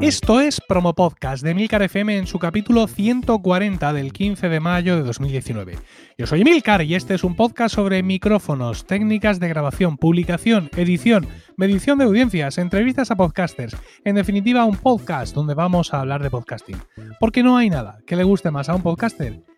Esto es Promo Podcast de Milcar FM en su capítulo 140 del 15 de mayo de 2019. Yo soy Milcar y este es un podcast sobre micrófonos, técnicas de grabación, publicación, edición, medición de audiencias, entrevistas a podcasters. En definitiva, un podcast donde vamos a hablar de podcasting. Porque no hay nada que le guste más a un podcaster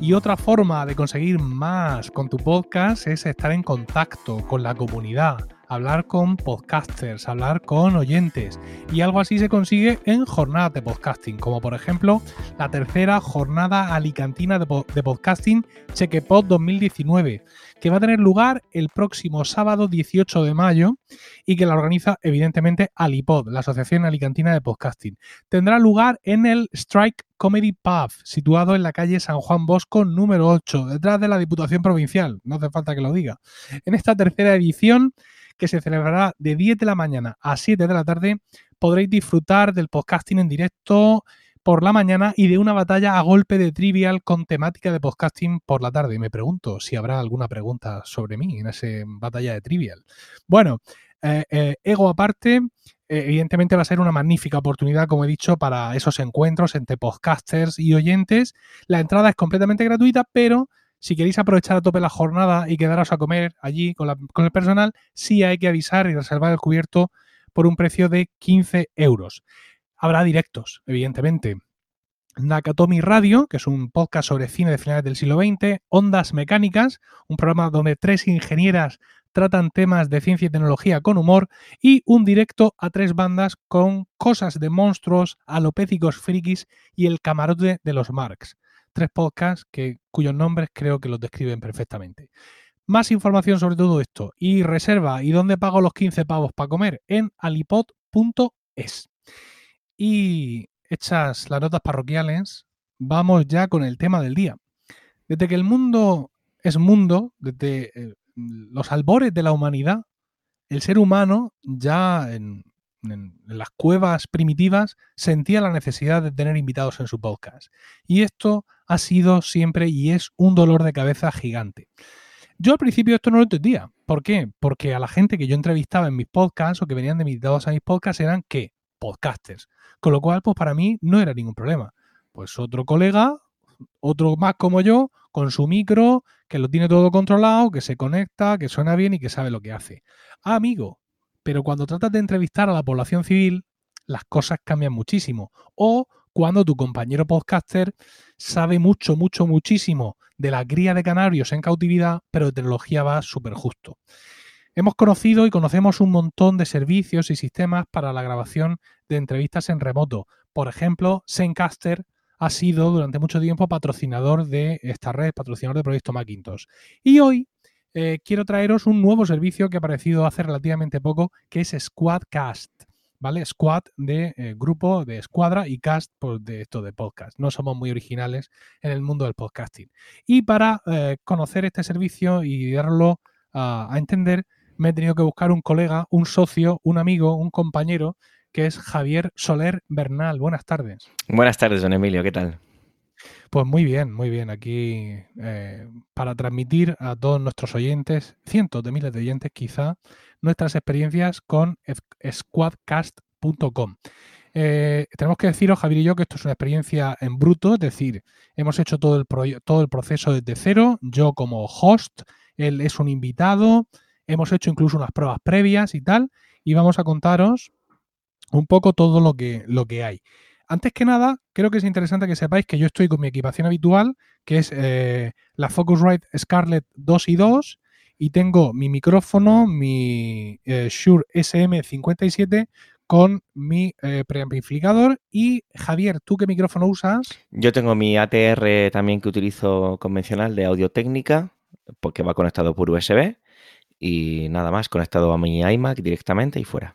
Y otra forma de conseguir más con tu podcast es estar en contacto con la comunidad hablar con podcasters, hablar con oyentes. Y algo así se consigue en jornadas de podcasting, como por ejemplo la tercera jornada alicantina de, podcasting Chequepod 2019, que va a tener lugar el próximo sábado 18 de mayo y que la organiza evidentemente Alipod, la Asociación Alicantina de Podcasting. Tendrá lugar en el Strike Comedy Pub, situado en la calle San Juan Bosco número 8, detrás de la Diputación Provincial. No hace falta que lo diga. En esta tercera edición que se celebrará de 10 de la mañana a 7 de la tarde, podréis disfrutar del podcasting en directo por la mañana y de una batalla a golpe de trivial con temática de podcasting por la tarde. Me pregunto si habrá alguna pregunta sobre mí en esa batalla de trivial. Bueno, eh, eh, ego aparte, eh, evidentemente va a ser una magnífica oportunidad, como he dicho, para esos encuentros entre podcasters y oyentes. La entrada es completamente gratuita, pero si queréis aprovechar a tope la jornada y quedaros a comer allí con, el personal, sí hay que avisar y reservar el cubierto por un precio de 15 euros. Habrá directos, evidentemente. Nakatomi Radio, que es un podcast sobre cine de finales del siglo XX, Ondas Mecánicas, un programa donde tres ingenieras tratan temas de ciencia y tecnología con humor, y un directo a tres bandas con cosas de monstruos, alopécicos frikis y el camarote de los Marx tres podcasts que, cuyos nombres creo que los describen perfectamente. Más información sobre todo esto y reserva y dónde pago los 15 pavos para comer en alipod.es. Y hechas las notas parroquiales, vamos ya con el tema del día. Desde que el mundo es mundo, desde eh, los albores de la humanidad, el ser humano ya en las cuevas primitivas, sentía la necesidad de tener invitados en su podcast. Y esto ha sido siempre y es un dolor de cabeza gigante. Yo al principio esto no lo entendía. ¿Por qué? Porque a la gente que yo entrevistaba en mis podcasts o que venían de invitados a mis podcasts eran ¿qué? Podcasters. Con lo cual, pues para mí no era ningún problema. Pues otro colega, otro más como yo, con su micro, que lo tiene todo controlado, que se conecta, que suena bien y que sabe lo que hace. Ah, amigo, pero cuando tratas de entrevistar a la población civil, las cosas cambian muchísimo. O cuando tu compañero podcaster sabe mucho, mucho, muchísimo de la cría de canarios en cautividad, pero de tecnología va súper justo. Hemos conocido y conocemos un montón de servicios y sistemas para la grabación de entrevistas en remoto. Por ejemplo, Zencaster ha sido durante mucho tiempo patrocinador de esta red, patrocinador de Proyecto Macintosh. Y hoy eh, quiero traeros un nuevo servicio que ha aparecido hace relativamente poco, que es Squadcast. ¿Vale? Squad de eh, grupo, de escuadra y cast pues, de esto de podcast. No somos muy originales en el mundo del podcasting. Y para eh, conocer este servicio y darlo a, a entender, me he tenido que buscar un colega, un socio, un amigo, un compañero, que es Javier Soler Bernal. Buenas tardes. Buenas tardes, don Emilio, ¿qué tal? Pues muy bien, muy bien. Aquí eh, para transmitir a todos nuestros oyentes, cientos de miles de oyentes quizá, nuestras experiencias con squadcast.com. Eh, tenemos que deciros, Javier y yo, que esto es una experiencia en bruto, es decir, hemos hecho todo el, todo el proceso desde cero, yo como host, él es un invitado, hemos hecho incluso unas pruebas previas y tal, y vamos a contaros un poco todo lo que, lo que hay. Antes que nada, creo que es interesante que sepáis que yo estoy con mi equipación habitual, que es eh, la Focusrite Scarlett 2 y 2, y tengo mi micrófono, mi eh, Shure SM57 con mi eh, preamplificador. Y Javier, ¿tú qué micrófono usas? Yo tengo mi ATR también que utilizo convencional de audio técnica, porque va conectado por USB. Y nada más, conectado a mi iMac directamente y fuera.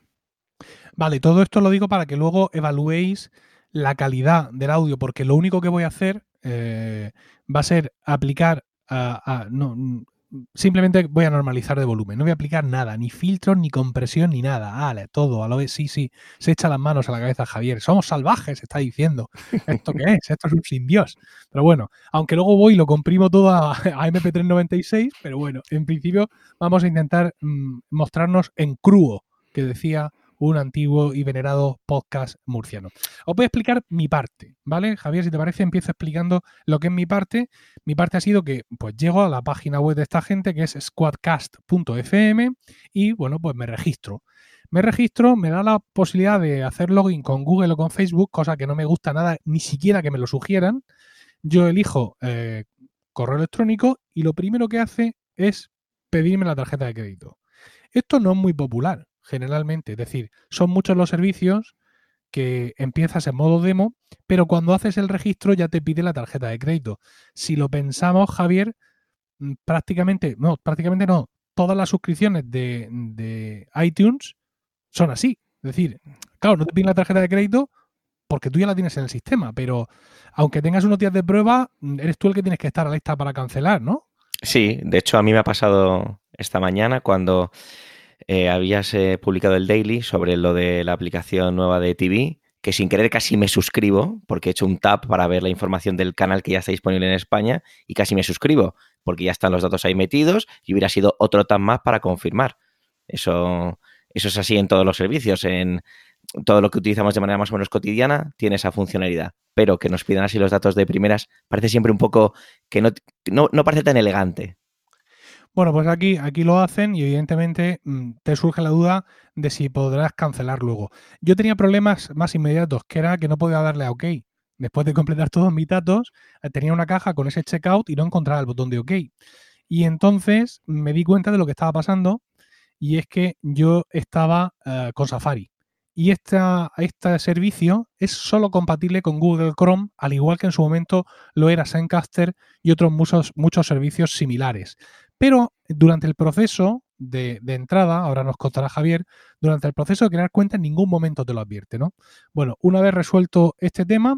Vale, todo esto lo digo para que luego evaluéis la calidad del audio, porque lo único que voy a hacer eh, va a ser aplicar a, no, simplemente voy a normalizar de volumen. No voy a aplicar nada, ni filtros, ni compresión, ni nada. Ale, todo, a lo sí, sí. Se echa las manos a la cabeza Javier. Somos salvajes, está diciendo. ¿Esto qué es? Esto es un sin Dios. Pero bueno, aunque luego voy y lo comprimo todo a, MP396, pero bueno, en principio vamos a intentar mm, mostrarnos en crudo, que decía un antiguo y venerado podcast murciano. Os voy a explicar mi parte, ¿vale? Javier, si te parece, empiezo explicando lo que es mi parte. Mi parte ha sido que pues llego a la página web de esta gente que es squadcast.fm y bueno, pues me registro. Me registro, me da la posibilidad de hacer login con Google o con Facebook, cosa que no me gusta nada, ni siquiera que me lo sugieran. Yo elijo eh, correo electrónico y lo primero que hace es pedirme la tarjeta de crédito. Esto no es muy popular, generalmente. Es decir, son muchos los servicios que empiezas en modo demo, pero cuando haces el registro ya te pide la tarjeta de crédito. Si lo pensamos, Javier, mm, prácticamente, no, prácticamente no, todas las suscripciones de, iTunes son así. Es decir, claro, no te piden la tarjeta de crédito porque tú ya la tienes en el sistema, pero aunque tengas unos días de prueba, mm, eres tú el que tienes que estar a lista para cancelar, ¿no? Sí, de hecho a mí me ha pasado esta mañana cuando eh, habías eh, publicado el daily sobre lo de la aplicación nueva de TV, que sin querer casi me suscribo, porque he hecho un tap para ver la información del canal que ya está disponible en España y casi me suscribo, porque ya están los datos ahí metidos y hubiera sido otro tap más para confirmar. Eso, eso es así en todos los servicios, en todo lo que utilizamos de manera más o menos cotidiana tiene esa funcionalidad, pero que nos pidan así los datos de primeras parece siempre un poco que no, no parece tan elegante. Bueno, pues aquí, aquí lo hacen y evidentemente mm, te surge la duda de si podrás cancelar luego. Yo tenía problemas más inmediatos, que era que no podía darle a OK. Después de completar todos mis datos, eh, tenía una caja con ese checkout y no encontraba el botón de OK. Y entonces me di cuenta de lo que estaba pasando y es que yo estaba eh, con Safari. Y esta, este servicio es solo compatible con Google Chrome, al igual que en su momento lo era Zencaster y otros muchos, muchos servicios similares. Pero durante el proceso de, entrada, ahora nos contará Javier, durante el proceso de crear cuenta en ningún momento te lo advierte, ¿no? Bueno, una vez resuelto este tema,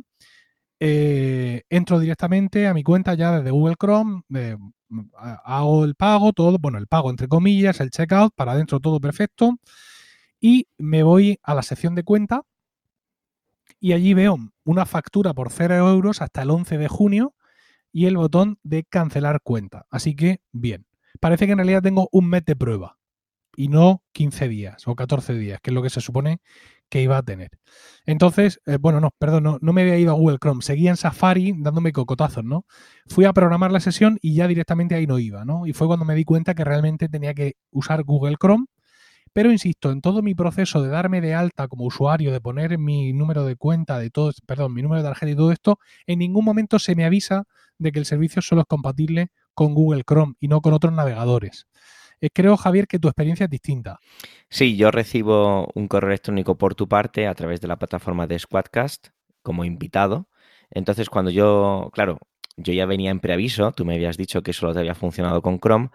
eh, entro directamente a mi cuenta ya desde Google Chrome, eh, hago el pago, todo, bueno, el pago entre comillas, el checkout, para adentro todo perfecto, y me voy a la sección de cuenta y allí veo una factura por 0 euros hasta el 11 de junio y el botón de cancelar cuenta. Así que, bien parece que en realidad tengo un mes de prueba y no 15 días o 14 días, que es lo que se supone que iba a tener. Entonces, eh, bueno, no, perdón, no, no, me había ido a Google Chrome, seguía en Safari dándome cocotazos, ¿no? Fui a programar la sesión y ya directamente ahí no iba, ¿no? Y fue cuando me di cuenta que realmente tenía que usar Google Chrome. Pero insisto, en todo mi proceso de darme de alta como usuario, de poner mi número de cuenta, de todo, perdón, mi número de tarjeta y todo esto, en ningún momento se me avisa de que el servicio solo es compatible con Google Chrome y no con otros navegadores. Eh, creo, Javier, que tu experiencia es distinta. Sí, yo recibo un correo electrónico por tu parte a través de la plataforma de Squadcast como invitado. Entonces, cuando yo, claro, yo ya venía en preaviso, tú me habías dicho que solo te había funcionado con Chrome.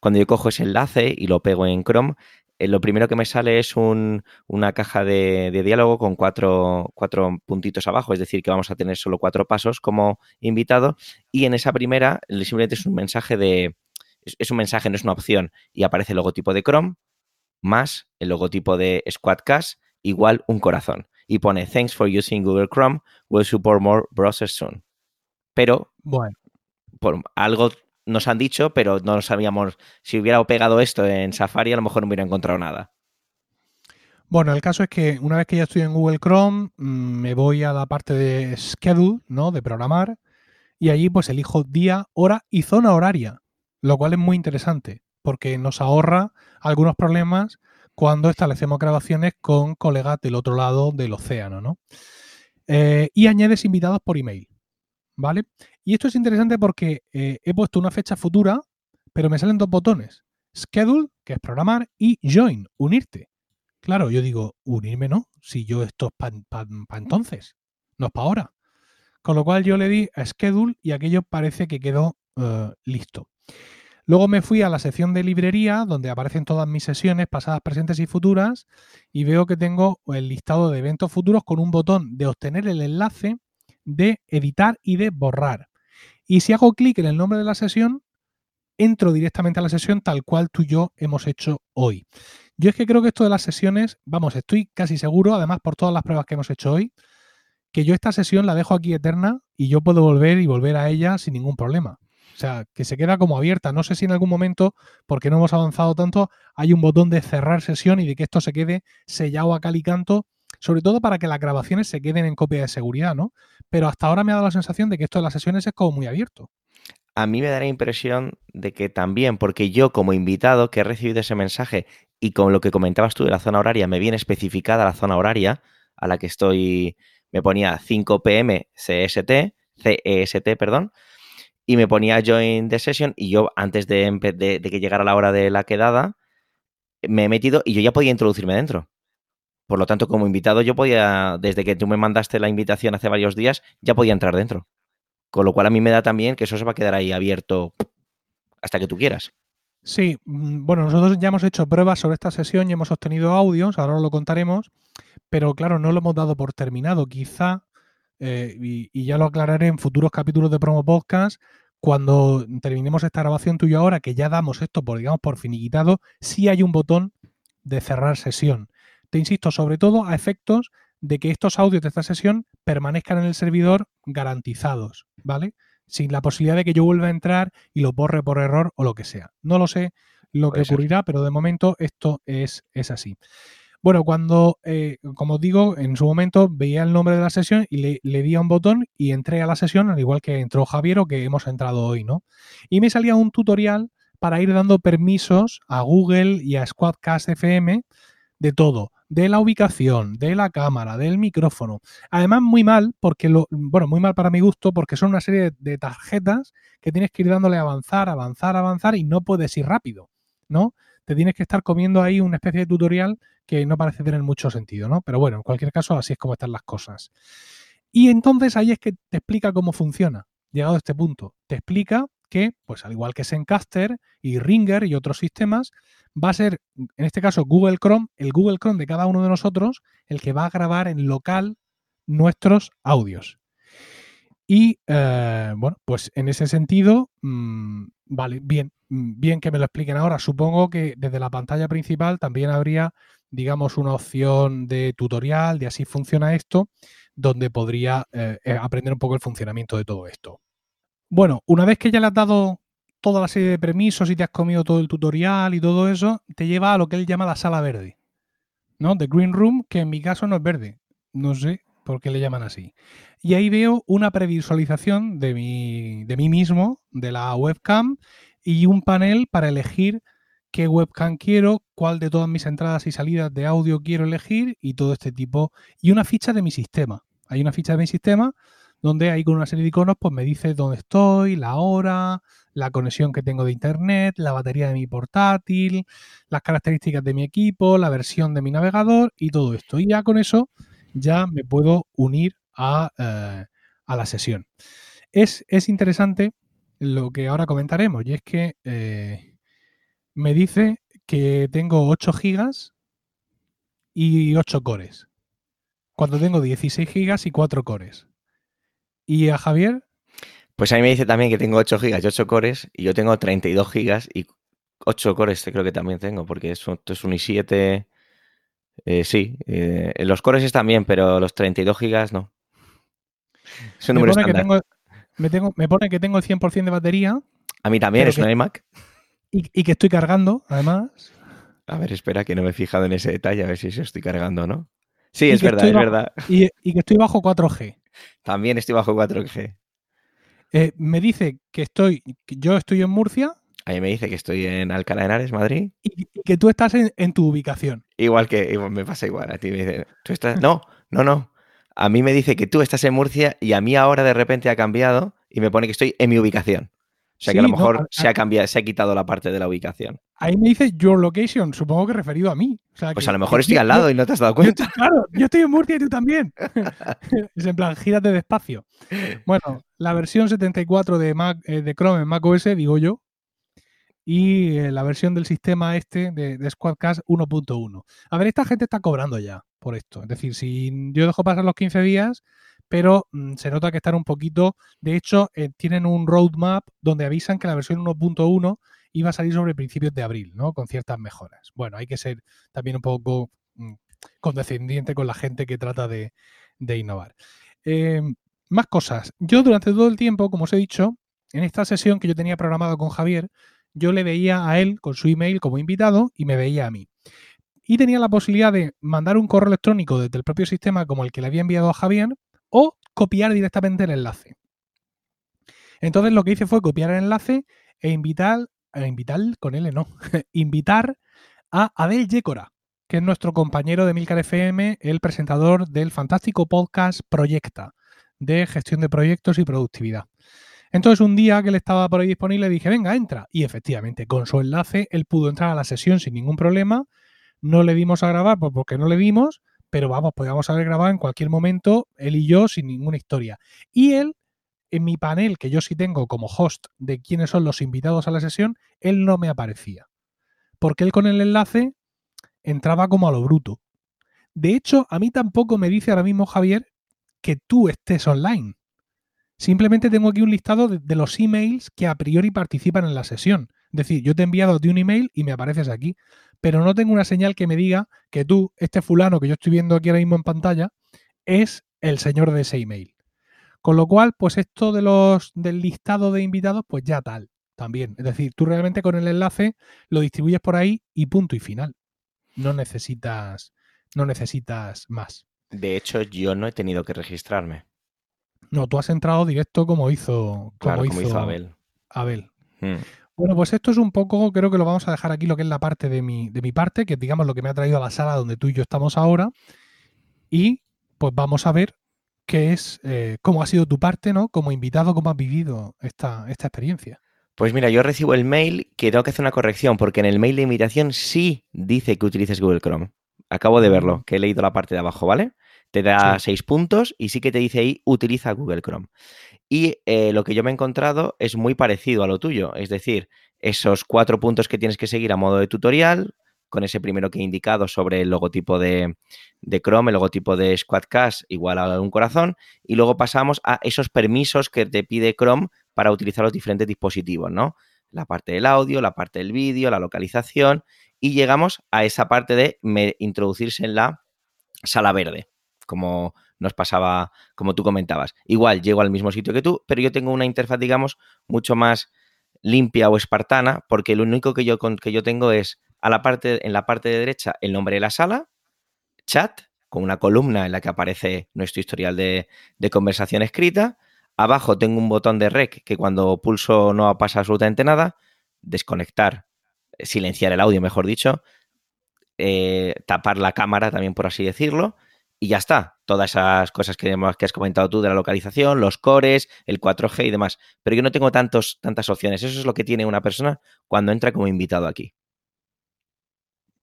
Cuando yo cojo ese enlace y lo pego en Chrome, eh, lo primero que me sale es una caja de, diálogo con cuatro, puntitos abajo, es decir, que vamos a tener solo cuatro pasos como invitado y en esa primera simplemente es un mensaje de, es, un mensaje, no es una opción y aparece el logotipo de Chrome más el logotipo de Squadcast igual un corazón y pone thanks for using Google Chrome, we'll support more browsers soon. Pero bueno. por algo nos han dicho, pero no sabíamos si hubiera pegado esto en Safari, a lo mejor no hubiera encontrado nada. Bueno, el caso es que una vez que ya estoy en Google Chrome, mm, me voy a la parte de schedule, ¿no? De programar, y allí pues elijo día, hora y zona horaria, lo cual es muy interesante, porque nos ahorra algunos problemas cuando establecemos grabaciones con colegas del otro lado del océano, ¿no? Eh, y añades invitados por email, ¿vale? Y esto es interesante porque eh, he puesto una fecha futura, pero me salen dos botones. Schedule, que es programar, y Join, unirte. Claro, yo digo, unirme no, si yo esto es para entonces, no es para ahora. Con lo cual yo le di a Schedule y aquello parece que quedó eh, listo. Luego me fui a la sección de librería, donde aparecen todas mis sesiones pasadas, presentes y futuras, y veo que tengo el listado de eventos futuros con un botón de obtener el enlace, de editar y de borrar. Y si hago clic en el nombre de la sesión, entro directamente a la sesión tal cual tú y yo hemos hecho hoy. Yo es que creo que esto de las sesiones, vamos, estoy casi seguro, además por todas las pruebas que hemos hecho hoy, que yo esta sesión la dejo aquí eterna y yo puedo volver y volver a ella sin ningún problema. O sea, que se queda como abierta. No sé si en algún momento, porque no hemos avanzado tanto, hay un botón de cerrar sesión y de que esto se quede sellado a cal y canto sobre todo para que las grabaciones se queden en copia de seguridad, ¿no? Pero hasta ahora me ha dado la sensación de que esto de las sesiones es como muy abierto. A mí me da la impresión de que también, porque yo como invitado que he recibido ese mensaje y con lo que comentabas tú de la zona horaria, me viene especificada la zona horaria a la que estoy, me ponía 5 pm CST, CEST, perdón, y me ponía join the session y yo antes de, de, de que llegara la hora de la quedada, me he metido y yo ya podía introducirme dentro. Por lo tanto, como invitado, yo podía, desde que tú me mandaste la invitación hace varios días, ya podía entrar dentro. Con lo cual a mí me da también que eso se va a quedar ahí abierto hasta que tú quieras. Sí, mm, bueno, nosotros ya hemos hecho pruebas sobre esta sesión y hemos obtenido audios, ahora lo contaremos, pero claro, no lo hemos dado por terminado. Quizá, eh, y, y, ya lo aclararé en futuros capítulos de Promo Podcast, cuando terminemos esta grabación tuya ahora, que ya damos esto por, digamos, por finiquitado, sí hay un botón de cerrar sesión te insisto, sobre todo a efectos de que estos audios de esta sesión permanezcan en el servidor garantizados, ¿vale? Sin la posibilidad de que yo vuelva a entrar y lo borre por error o lo que sea. No lo sé lo que ocurrirá, pero de momento esto es, es así. Bueno, cuando, eh, como digo, en su momento veía el nombre de la sesión y le, le, di a un botón y entré a la sesión, al igual que entró Javier o que hemos entrado hoy, ¿no? Y me salía un tutorial para ir dando permisos a Google y a Squadcast FM de todo de la ubicación, de la cámara, del micrófono. Además, muy mal, porque lo, bueno, muy mal para mi gusto, porque son una serie de, tarjetas que tienes que ir dándole a avanzar, avanzar, avanzar y no puedes ir rápido, ¿no? Te tienes que estar comiendo ahí una especie de tutorial que no parece tener mucho sentido, ¿no? Pero bueno, en cualquier caso, así es como están las cosas. Y entonces ahí es que te explica cómo funciona, llegado a este punto. Te explica que, pues al igual que Zencaster y Ringer y otros sistemas, va a ser, en este caso, Google Chrome, el Google Chrome de cada uno de nosotros, el que va a grabar en local nuestros audios. Y eh, bueno, pues en ese sentido, mmm, vale, bien, bien que me lo expliquen ahora. Supongo que desde la pantalla principal también habría, digamos, una opción de tutorial de así funciona esto, donde podría eh, eh aprender un poco el funcionamiento de todo esto. Bueno, una vez que ya le has dado toda la serie de permisos y te has comido todo el tutorial y todo eso, te lleva a lo que él llama la sala verde. ¿No? The Green Room, que en mi caso no es verde. No sé por qué le llaman así. Y ahí veo una previsualización de, mi, de mí mismo, de la webcam, y un panel para elegir qué webcam quiero, cuál de todas mis entradas y salidas de audio quiero elegir y todo este tipo. Y una ficha de mi sistema. Hay una ficha de mi sistema donde ahí con una serie de iconos pues me dice dónde estoy, la hora, la conexión que tengo de internet, la batería de mi portátil, las características de mi equipo, la versión de mi navegador y todo esto. Y ya con eso ya me puedo unir a, eh, a la sesión. Es, es, interesante lo que ahora comentaremos y es que eh, me dice que tengo 8 gigas y 8 cores. Cuando tengo 16 gigas y 4 cores. ¿Y a Javier? Pues a mí me dice también que tengo 8 gigas y 8 cores y yo tengo 32 gigas y 8 cores creo que también tengo porque esto es un i7. Eh, sí, eh, los cores están bien, pero los 32 gigas no. Es un número me pone, que tengo, me, tengo, me pone que tengo el 100% de batería. A mí también, es que, un iMac. Y, y, que estoy cargando, además. A ver, espera, que no me he fijado en ese detalle, a ver si estoy cargando o no. Sí, es verdad, es bajo, verdad. Y, y, que estoy bajo 4G. También estoy bajo 4G. Eh, me dice que estoy, que yo estoy en Murcia. A mí me dice que estoy en Alcalá de Henares, Madrid. Y, que tú estás en, en, tu ubicación. Igual que igual, me pasa igual. A ti me dice, tú estás. No, no, no. A mí me dice que tú estás en Murcia y a mí ahora de repente ha cambiado y me pone que estoy en mi ubicación. O sea sí, que a lo mejor no, a, se ha cambiado, se ha quitado la parte de la ubicación. Ahí me dice your location, supongo que referido a mí. O sea, pues que, a lo mejor estoy al lado y no te has dado cuenta. Yo, claro, yo estoy en Murcia y tú también. es en plan, gírate despacio. Bueno, la versión 74 de, Mac, eh, de Chrome en macOS, digo yo. y eh, la versión del sistema este de, de Squadcast 1.1. A ver, esta gente está cobrando ya por esto. Es decir, si yo dejo pasar los 15 días, pero mm, se nota que están un poquito, de hecho, eh, tienen un roadmap donde avisan que la versión 1.1 iba a salir sobre principios de abril, ¿no? Con ciertas mejoras. Bueno, hay que ser también un poco mm, condescendiente con la gente que trata de, innovar. Em, más cosas. Yo durante todo el tiempo, como os he dicho, en esta sesión que yo tenía programado con Javier, yo le veía a él con su email como invitado y me veía a mí. Y tenía la posibilidad de mandar un correo electrónico desde el propio sistema como el que le había enviado a Javier o copiar directamente el enlace. Entonces lo que hice fue copiar el enlace e invitar, e invitar con él, no, invitar a Abel Yécora, que es nuestro compañero de Milcar FM, el presentador del fantástico podcast Proyecta, de gestión de proyectos y productividad. Entonces un día que él estaba por ahí disponible dije, venga, entra. Y efectivamente, con su enlace, él pudo entrar a la sesión sin ningún problema. No le dimos a grabar pues porque no le dimos, pero vamos, podíamos haber grabado en cualquier momento, él y yo, sin ninguna historia. Y él, en mi panel, que yo sí tengo como host de quiénes son los invitados a la sesión, él no me aparecía. Porque él con el enlace entraba como a lo bruto. De hecho, a mí tampoco me dice ahora mismo Javier que tú estés online. Simplemente tengo aquí un listado de, de, los emails que a priori participan en la sesión. Es decir, yo te he enviado ti un email y me apareces aquí pero no tengo una señal que me diga que tú, este fulano que yo estoy viendo aquí ahora mismo en pantalla, es el señor de ese email. Con lo cual, pues esto de los del listado de invitados, pues ya tal, también. Es decir, tú realmente con el enlace lo distribuyes por ahí y punto y final. No necesitas, no necesitas más. De hecho, yo no he tenido que registrarme. No, tú has entrado directo como hizo, como, hizo, Abel. Abel. Hmm. Bueno, pues esto es un poco, creo que lo vamos a dejar aquí lo que es la parte de mi, de mi parte, que digamos lo que me ha traído a la sala donde tú y yo estamos ahora. Y pues vamos a ver qué es, eh, cómo ha sido tu parte, ¿no? Como invitado, cómo has vivido esta, esta experiencia. Pues mira, yo recibo el mail que tengo que hacer una corrección, porque en el mail de invitación sí dice que utilices Google Chrome. Acabo de verlo, mm. que he leído la parte de abajo, ¿vale? Te da seis puntos y sí que te dice ahí utiliza Google Chrome. Y eh, lo que yo me he encontrado es muy parecido a lo tuyo, es decir, esos cuatro puntos que tienes que seguir a modo de tutorial, con ese primero que he indicado sobre el logotipo de, Chrome, el logotipo de Squadcast igual a un corazón, y luego pasamos a esos permisos que te pide Chrome para utilizar los diferentes dispositivos, ¿no? La parte del audio, la parte del vídeo, la localización, y llegamos a esa parte de introducirse en la sala verde, como nos pasaba, como tú comentabas. Igual llego al mismo sitio que tú, pero yo tengo una interfaz, digamos, mucho más limpia o espartana, porque lo único que yo, que yo tengo es a la parte, en la parte de derecha el nombre de la sala, chat, con una columna en la que aparece nuestro historial de, conversación escrita. Abajo tengo un botón de rec que cuando pulso no pasa absolutamente nada. Desconectar, silenciar el audio, mejor dicho. Eh, tapar la cámara también, por así decirlo y ya está. Todas esas cosas que, que, has comentado tú de la localización, los cores, el 4G y demás. Pero yo no tengo tantos, tantas opciones. Eso es lo que tiene una persona cuando entra como invitado aquí.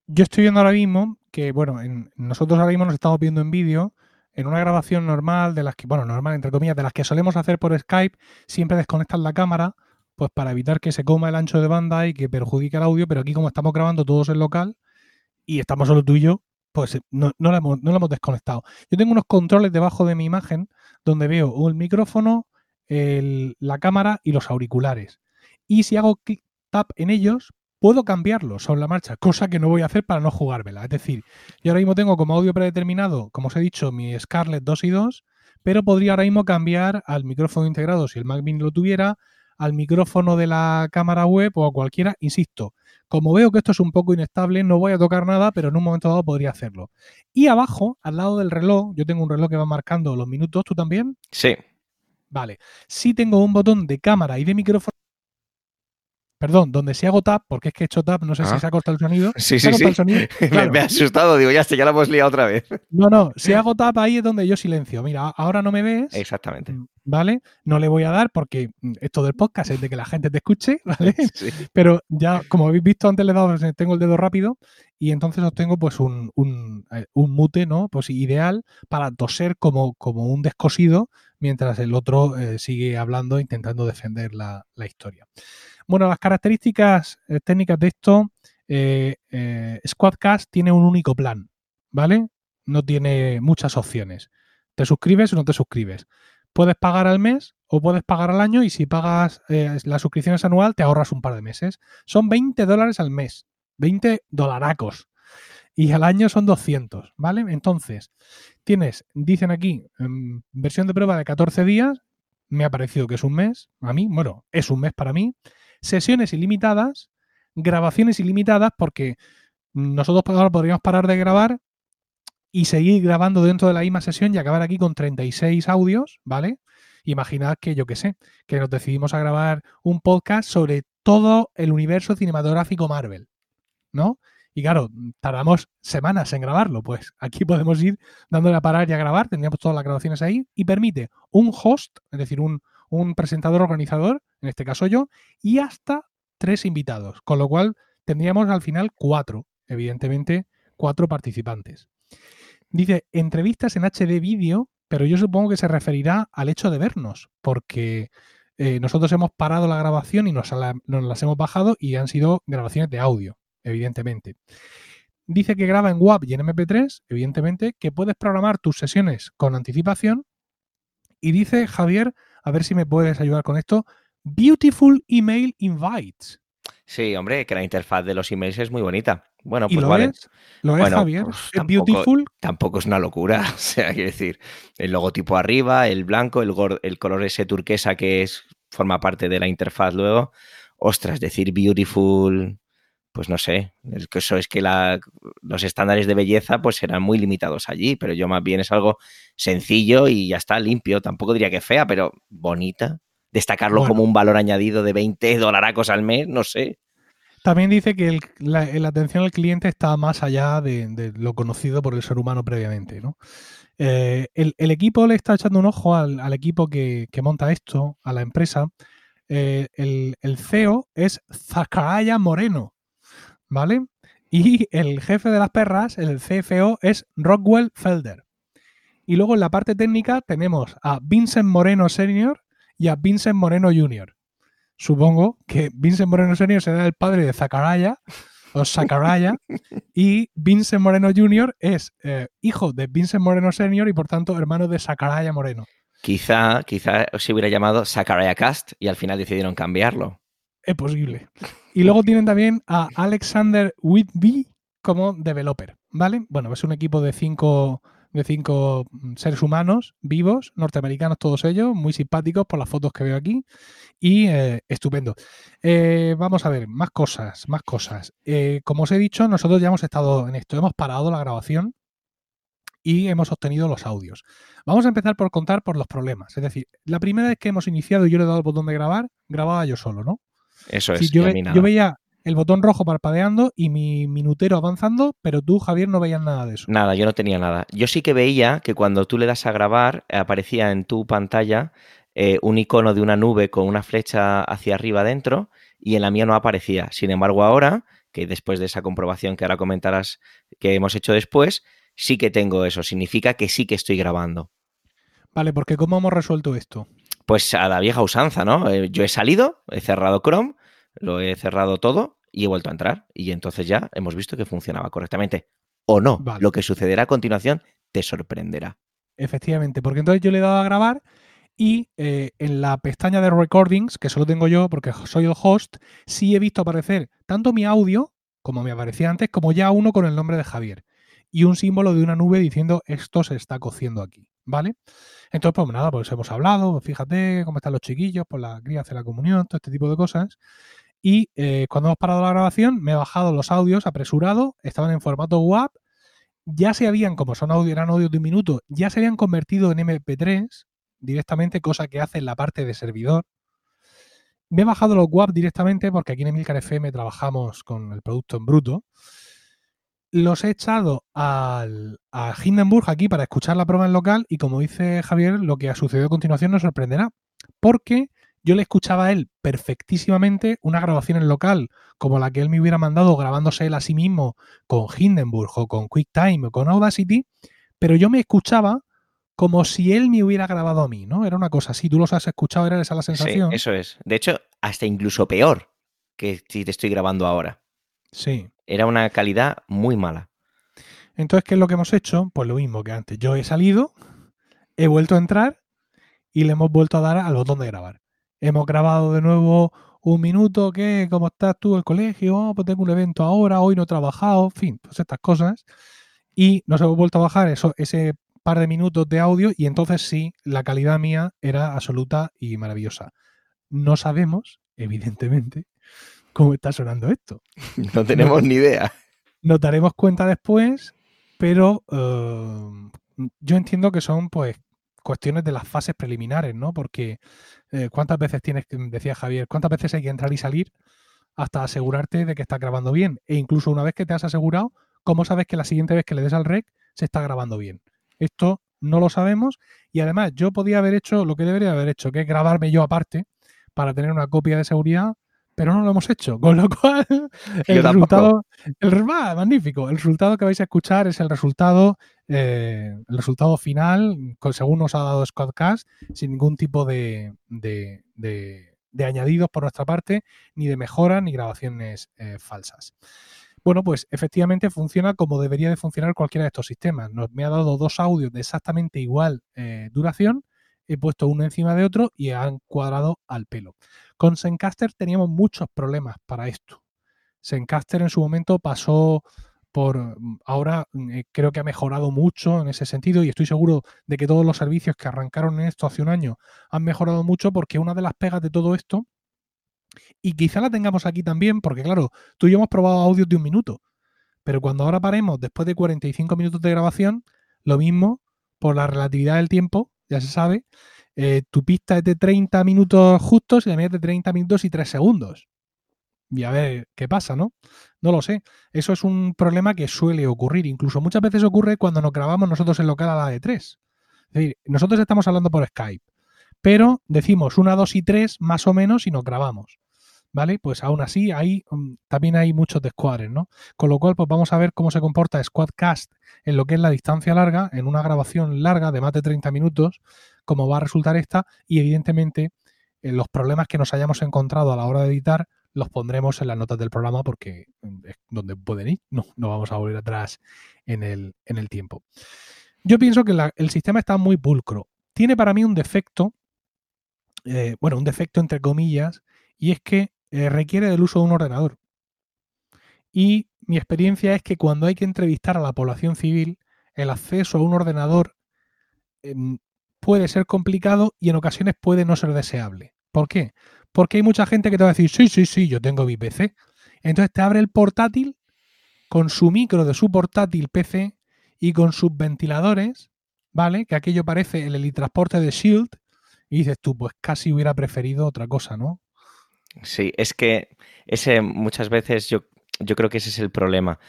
Yo estoy viendo ahora mismo que, bueno, nosotros ahora mismo nos estamos viendo en vídeo. En una grabación normal, de las que, bueno, normal entre comillas, de las que solemos hacer por Skype, siempre desconectas la cámara, pues para evitar que se coma el ancho de banda y que perjudique el audio. Pero aquí, como estamos grabando todos en local y estamos solo tú y yo, pues eh, no, no, lo hemos, desconectado. Yo tengo unos controles debajo de mi imagen donde veo el micrófono, la cámara y los auriculares. Y si hago clic tap en ellos, puedo cambiarlos sobre la marcha, cosa que no voy a hacer para no jugármela. Es decir, yo ahora mismo tengo como audio predeterminado, como os he dicho, mi Scarlett 2 y 2, pero podría ahora mismo cambiar al micrófono integrado si el Mac Mini lo tuviera, al micrófono de la cámara web o a cualquiera, insisto, como veo que esto es un poco inestable, no voy a tocar nada, pero en un momento dado podría hacerlo. Y abajo, al lado del reloj, yo tengo un reloj que va marcando los minutos, ¿tú también? Sí. Vale. Sí tengo un botón de cámara y de micrófono Perdón, donde si hago tap, porque es que he hecho tap, no sé si ah. se ha cortado el sonido. Sí, sí, sí. me, ha asustado, digo, ya, ya la hemos liado otra vez. No, no, si hago tap ahí es donde yo silencio. Mira, ahora no me ves. Exactamente. Mm, ¿Vale? No le voy a dar porque mm, esto del podcast es de que la gente te escuche, ¿vale? Sí. Pero ya, como habéis visto antes, le he dado, tengo el dedo rápido y entonces obtengo pues un, un, eh, un mute, ¿no? Pues ideal para toser como, como un descosido mientras el otro eh, sigue hablando intentando defender la, la historia. Bueno, las características eh, técnicas de esto, eh, eh, Squadcast tiene un único plan, ¿vale? No tiene muchas opciones. Te suscribes o no te suscribes. Puedes pagar al mes o puedes pagar al año y si pagas la suscripción es anual te ahorras un par de meses. Son 20 dólares al mes, 20 dolaracos. Y al año son 200, ¿vale? Entonces, tienes, dicen aquí, em, versión de prueba de 14 días, me ha parecido que es un mes, a mí, bueno, es un mes para mí. Sesiones ilimitadas, grabaciones ilimitadas, porque nosotros ahora podríamos parar de grabar y seguir grabando dentro de la misma sesión y acabar aquí con 36 audios, ¿vale? Imaginad que, yo qué sé, que nos decidimos a grabar un podcast sobre todo el universo cinematográfico Marvel, ¿no? Y claro, tardamos semanas en grabarlo, pues aquí podemos ir dándole a parar y a grabar, tendríamos todas las grabaciones ahí y permite un host, es decir, un, presentador organizador, en este caso yo, y hasta tres invitados, con lo cual tendríamos al final cuatro, evidentemente, cuatro participantes. Dice, entrevistas en HD vídeo, pero yo supongo que se referirá al hecho de vernos, porque eh, nosotros hemos parado la grabación y nos las hemos bajado y han sido grabaciones de audio evidentemente. Dice que graba en WAV y en MP3, evidentemente, que puedes programar tus sesiones con anticipación. Y dice Javier, a ver si me puedes ayudar con esto, Beautiful Email Invites. Sí, hombre, que la interfaz de los emails es muy bonita. Bueno, pues lo vale. Es? ¿Lo es, Javier? Pues ¿Es beautiful? Tampoco es una locura. O sea, quiero decir, el logotipo arriba, el blanco, el, el color ese turquesa que es forma parte de la interfaz luego. Ostras, decir beautiful pues no sé, el eso es que los estándares de belleza pues serán muy limitados allí, pero yo más bien es algo sencillo y ya está, limpio, tampoco diría que fea, pero bonita. Destacarlo como un valor añadido de 20 dolaracos al mes, no sé. También dice que la, atención al cliente está más allá de, lo conocido por el ser humano previamente, ¿no? Eh, el, equipo le está echando un ojo al, equipo que, monta esto, a la empresa. Eh, el, el, CEO es Zacaraya Moreno, ¿vale? Y el jefe de las perras, el CFO, es Rockwell Felder. Y luego en la parte técnica tenemos a Vincent Moreno Senior y a Vincent Moreno Jr. Supongo que Vincent Moreno Senior será el padre de Zacaraya o Zacaraya y Vincent Moreno Jr. es eh, hijo de Vincent Moreno Senior y por tanto hermano de Zacaraya Moreno. Quizá, quizá se hubiera llamado Zacaraya Cast y al final decidieron cambiarlo. Es posible. Y luego tienen también a Alexander Whitby como developer, ¿vale? Bueno, es un equipo de cinco, de cinco seres humanos vivos, norteamericanos todos ellos, muy simpáticos por las fotos que veo aquí y eh, estupendo. Eh, vamos a ver, más cosas, más cosas. Eh, como os he dicho, nosotros ya hemos estado en esto, hemos parado la grabación y hemos obtenido los audios. Vamos a empezar por contar por los problemas. Es decir, la primera vez que hemos iniciado y yo le he dado el botón de grabar, grababa yo solo, ¿no? Eso es. yo, veía el botón rojo parpadeando y mi minutero avanzando, pero tú, Javier, no veías nada de eso. Nada, yo no tenía nada. Yo sí que veía que cuando tú le das a grabar, aparecía en tu pantalla eh, un icono de una nube con una flecha hacia arriba adentro y en la mía no aparecía. Sin embargo, ahora, que después de esa comprobación que ahora comentarás que hemos hecho después, sí que tengo eso. Significa que sí que estoy grabando. Vale, porque ¿cómo hemos resuelto esto? Pues a la vieja usanza, ¿no? Eh, yo he salido, he cerrado Chrome, lo he cerrado todo y he vuelto a entrar. Y entonces ya hemos visto que funcionaba correctamente. O no. Lo que sucederá a continuación te sorprenderá. Efectivamente, porque entonces yo le he dado a grabar y eh, en la pestaña de recordings, que solo tengo yo porque soy el host, sí he visto aparecer tanto mi audio, como me aparecía antes, como ya uno con el nombre de Javier. Y un símbolo de una nube diciendo esto se está cociendo aquí. ¿Vale? Entonces, pues nada, pues hemos hablado, pues fíjate cómo están los chiquillos, por la cría hace la comunión, todo este tipo de cosas. Y eh, cuando hemos parado la grabación, me he bajado los audios apresurado, estaban en formato WAP, ya se habían, como son audio, eran audios de un minuto, ya se habían convertido en MP3 directamente, cosa que hace en la parte de servidor. Me he bajado los WAP directamente porque aquí en Emilcar FM trabajamos con el producto en bruto los he echado al, a Hindenburg aquí para escuchar la prueba en local y como dice Javier, lo que ha sucedido a continuación nos sorprenderá. Porque yo le escuchaba a él perfectísimamente una grabación en local, como la que él me hubiera mandado grabándose él a sí mismo con Hindenburg o con QuickTime o con Audacity, pero yo me escuchaba como si él me hubiera grabado a mí, ¿no? Era una cosa así, tú los has escuchado, era esa la sensación. Sí, eso es. De hecho, hasta incluso peor, que si te estoy grabando ahora. Sí. Era una calidad muy mala. Entonces, ¿qué es lo que hemos hecho? Pues lo mismo que antes. Yo he salido, he vuelto a entrar y le hemos vuelto a dar al botón de grabar. Hemos grabado de nuevo un minuto, ¿qué? ¿Cómo estás tú el colegio? Oh, pues tengo un evento ahora, hoy no he trabajado, en fin, pues estas cosas. Y nos hemos vuelto a bajar eso, ese par de minutos de audio y entonces sí, la calidad mía era absoluta y maravillosa. No sabemos, evidentemente, cómo está sonando esto. No tenemos ni idea. Nos daremos cuenta después, pero eh, yo entiendo que son pues cuestiones de las fases preliminares, ¿no? Porque eh, cuántas veces tienes, decía Javier, cuántas veces hay que entrar y salir hasta asegurarte de que está grabando bien. E incluso una vez que te has asegurado, ¿cómo sabes que la siguiente vez que le des al rec se está grabando bien? Esto no lo sabemos y además yo podía haber hecho lo que debería haber hecho, que es grabarme yo aparte para tener una copia de seguridad, pero no lo hemos hecho, con lo cual el resultado, el, magnífico, el resultado que vais a escuchar es el resultado, eh, el resultado final, según nos ha dado Squadcast, sin ningún tipo de, de, de, añadidos por nuestra parte, ni de mejora, ni grabaciones eh, falsas. Bueno, pues efectivamente funciona como debería de funcionar cualquiera de estos sistemas. Nos me ha dado dos audios de exactamente igual eh, duración, he puesto uno encima de otro y han cuadrado al pelo. Con Zencaster teníamos muchos problemas para esto. Zencaster en su momento pasó por, mm, ahora mm, eh, creo que ha mejorado mucho en ese sentido y estoy seguro de que todos los servicios que arrancaron en esto hace un año han mejorado mucho porque una de las pegas de todo esto y quizá la tengamos aquí también, porque claro, tú y yo hemos probado audios de un minuto, pero cuando ahora paremos después de 45 minutos de grabación, lo mismo, por la relatividad del tiempo, ya se sabe, eh, tu pista es de 30 minutos justos y la mía es de 30 minutos y 3 segundos. Y a ver qué pasa, ¿no? No lo sé. Eso es un problema que suele ocurrir. Incluso muchas veces ocurre cuando nos grabamos nosotros en local a la de 3. Es decir, nosotros estamos hablando por Skype, pero decimos una, dos y tres más o menos y nos grabamos. ¿Vale? Pues aún así ahí mm, también hay muchos descuadres, ¿no? Con lo cual, pues vamos a ver cómo se comporta Squadcast en lo que es la distancia larga, en una grabación larga de más de 30 minutos, cómo va a resultar esta y evidentemente eh, los problemas que nos hayamos encontrado a la hora de editar los pondremos en las notas del programa porque mm, es donde pueden ir, no, no vamos a volver atrás en el, en el tiempo. Yo pienso que el sistema está muy pulcro. Tiene para mí un defecto, eh, bueno, un defecto entre comillas, y es que eh, requiere del uso de un ordenador. Y mi experiencia es que cuando hay que entrevistar a la población civil, el acceso a un ordenador em, puede ser complicado y en ocasiones puede no ser deseable. ¿Por qué? Porque hay mucha gente que te va a decir, sí, sí, sí, yo tengo mi PC. Entonces te abre el portátil con su micro de su portátil PC y con sus ventiladores, ¿vale? Que aquello parece el helitransporte de Shield. Y dices tú, pues casi hubiera preferido otra cosa, ¿no? Sí, es que ese muchas veces yo, yo creo que ese es el problema.